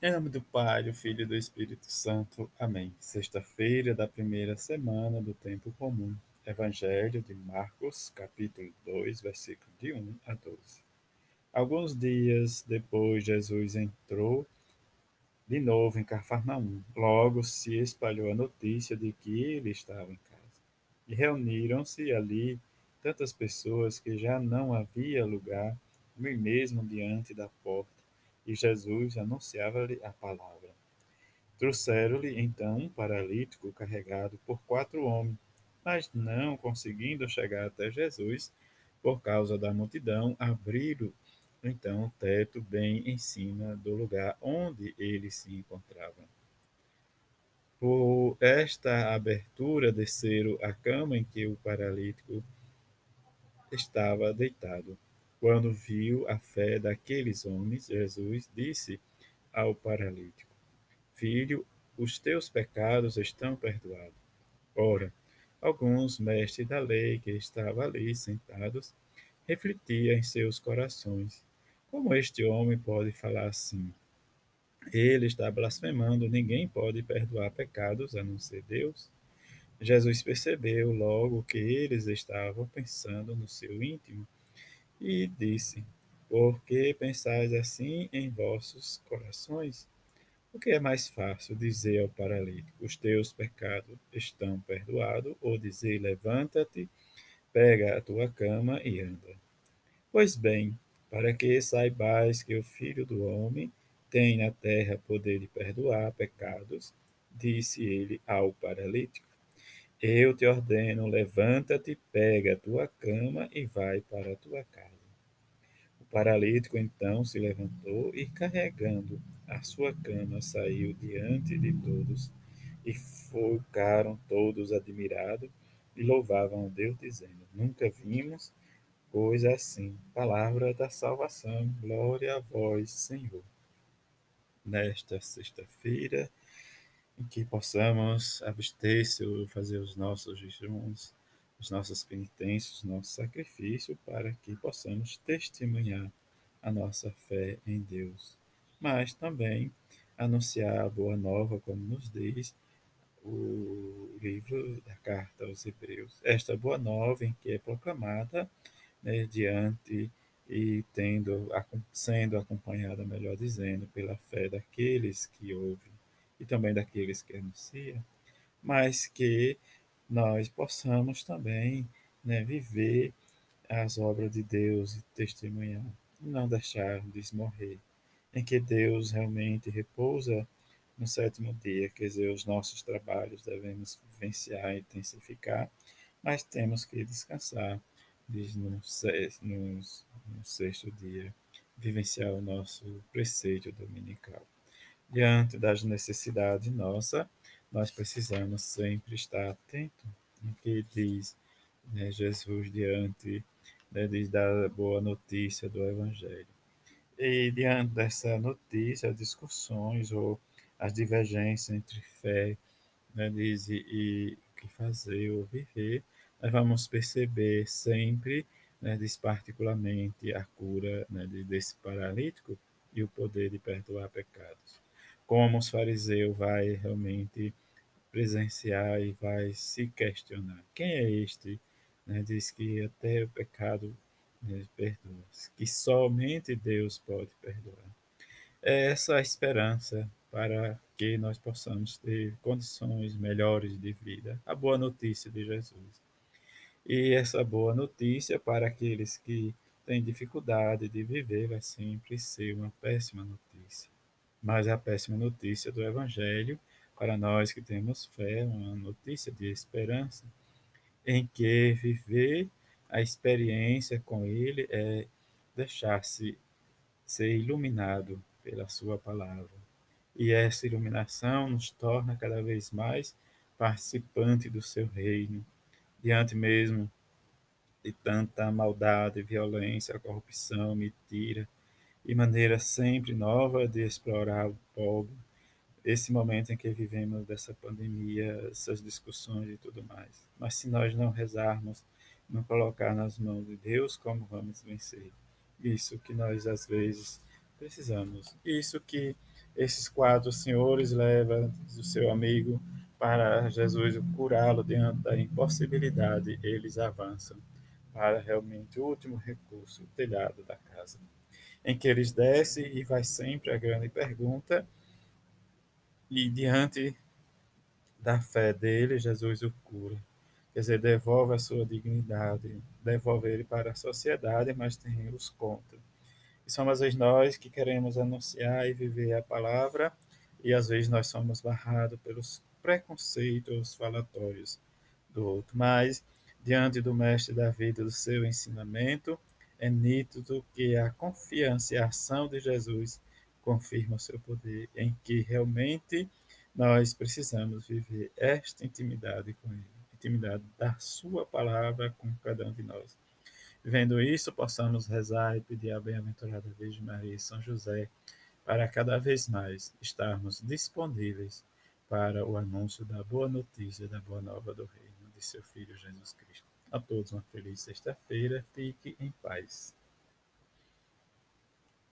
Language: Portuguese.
Em nome do Pai, do Filho e do Espírito Santo. Amém. Sexta-feira da primeira semana do tempo comum. Evangelho de Marcos, capítulo 2, versículo de 1 a 12. Alguns dias depois, Jesus entrou de novo em Cafarnaum. Logo se espalhou a notícia de que ele estava em casa. E reuniram-se ali tantas pessoas que já não havia lugar, nem mesmo diante da porta e Jesus anunciava-lhe a palavra. Trouxeram-lhe então um paralítico carregado por quatro homens, mas não conseguindo chegar até Jesus, por causa da multidão, abriram então o teto bem em cima do lugar onde ele se encontrava. Por esta abertura desceram a cama em que o paralítico estava deitado. Quando viu a fé daqueles homens, Jesus disse ao paralítico: Filho, os teus pecados estão perdoados. Ora, alguns mestres da lei que estavam ali sentados refletiam em seus corações: Como este homem pode falar assim? Ele está blasfemando, ninguém pode perdoar pecados a não ser Deus. Jesus percebeu logo que eles estavam pensando no seu íntimo e disse: Por que pensais assim em vossos corações? O que é mais fácil dizer ao paralítico: Os teus pecados estão perdoados, ou dizer: Levanta-te, pega a tua cama e anda? Pois bem, para que saibais que o Filho do Homem tem na terra poder de perdoar pecados, disse ele ao paralítico: Eu te ordeno, levanta-te, pega a tua cama e vai para a tua casa paralítico então se levantou e, carregando a sua cama, saiu diante de todos. E ficaram todos admirados e louvavam a Deus, dizendo: Nunca vimos coisa assim. Palavra da salvação. Glória a vós, Senhor. Nesta sexta-feira, que possamos abster-se ou fazer os nossos jejuns as nossas penitências, nosso sacrifício, para que possamos testemunhar a nossa fé em Deus. Mas também anunciar a boa nova, como nos diz o livro da carta aos Hebreus. Esta boa nova em que é proclamada né, diante e tendo sendo acompanhada, melhor dizendo, pela fé daqueles que ouvem e também daqueles que anunciam, mas que nós possamos também né, viver as obras de Deus e testemunhar, e não deixar de morrer, em que Deus realmente repousa no sétimo dia, quer dizer, os nossos trabalhos devemos vivenciar e intensificar, mas temos que descansar, diz no, no, no sexto dia, vivenciar o nosso preceito dominical. Diante das necessidades nossas, nós precisamos sempre estar atento no que diz né, Jesus diante né, diz da boa notícia do Evangelho. E diante dessa notícia, as discussões ou as divergências entre fé né, diz, e o que fazer ou viver, nós vamos perceber sempre, né, diz particularmente a cura né, desse paralítico e o poder de perdoar pecados como os fariseus vai realmente presenciar e vai se questionar. Quem é este? Né? Diz que até o pecado né, perdoa, que somente Deus pode perdoar. É essa a esperança para que nós possamos ter condições melhores de vida. A boa notícia de Jesus. E essa boa notícia para aqueles que têm dificuldade de viver vai sempre ser uma péssima notícia mas a péssima notícia do Evangelho para nós que temos fé, uma notícia de esperança, em que viver a experiência com Ele é deixar-se ser iluminado pela Sua palavra. E essa iluminação nos torna cada vez mais participante do Seu reino, diante mesmo de tanta maldade, violência, corrupção, mentira e maneira sempre nova de explorar o pobre, esse momento em que vivemos dessa pandemia, essas discussões e tudo mais. Mas se nós não rezarmos, não colocar nas mãos de Deus, como vamos vencer? Isso que nós às vezes precisamos. Isso que esses quatro senhores levam o seu amigo para Jesus curá-lo diante da impossibilidade, eles avançam para realmente o último recurso, o telhado da casa, em que eles descem e vai sempre a grande pergunta, e diante da fé dele, Jesus o cura. Quer dizer, devolve a sua dignidade, devolve ele para a sociedade, mas tem os contra. E somos nós que queremos anunciar e viver a palavra, e às vezes nós somos barrados pelos preconceitos falatórios do outro. Mas, diante do Mestre da vida, do seu ensinamento, é nítido que a confiança e a ação de Jesus confirma o seu poder, em que realmente nós precisamos viver esta intimidade com Ele, intimidade da Sua palavra com cada um de nós. Vendo isso, possamos rezar e pedir a bem-aventurada Virgem Maria e São José para cada vez mais estarmos disponíveis para o anúncio da boa notícia, da boa nova do Reino de seu Filho Jesus Cristo. A todos uma feliz sexta-feira, fique em paz.